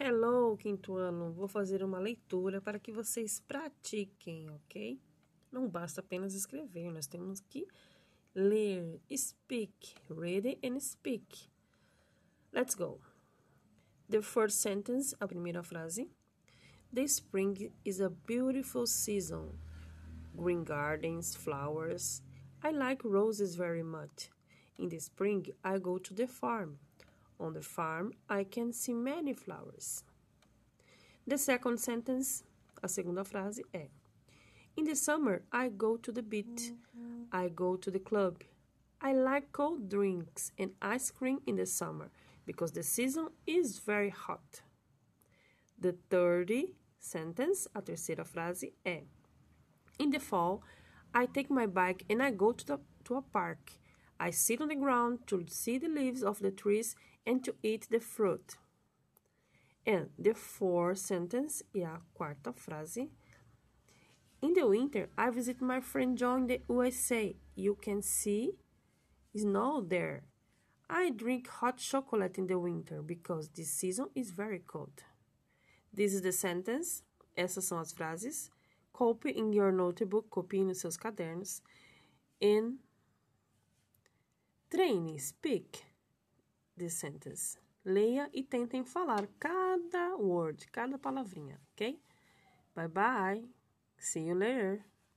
Hello, quinto ano. Vou fazer uma leitura para que vocês pratiquem, ok? Não basta apenas escrever, nós temos que ler, speak, read and speak. Let's go. The first sentence, a primeira frase. The spring is a beautiful season. Green gardens, flowers. I like roses very much. In the spring, I go to the farm. On the farm, I can see many flowers. The second sentence, a segunda frase é: In the summer, I go to the beach. I go to the club. I like cold drinks and ice cream in the summer because the season is very hot. The third sentence, a terceira frase é: In the fall, I take my bike and I go to, the, to a park. I sit on the ground to see the leaves of the trees and to eat the fruit. And the fourth sentence e a quarta frase. In the winter, I visit my friend John in the USA. You can see snow there. I drink hot chocolate in the winter because this season is very cold. This is the sentence. Essas são as frases. Copy in your notebook, copie nos seus cadernos. And treine, speak the sentence. Leia e tentem falar cada word, cada palavrinha, ok? Bye bye. See you later.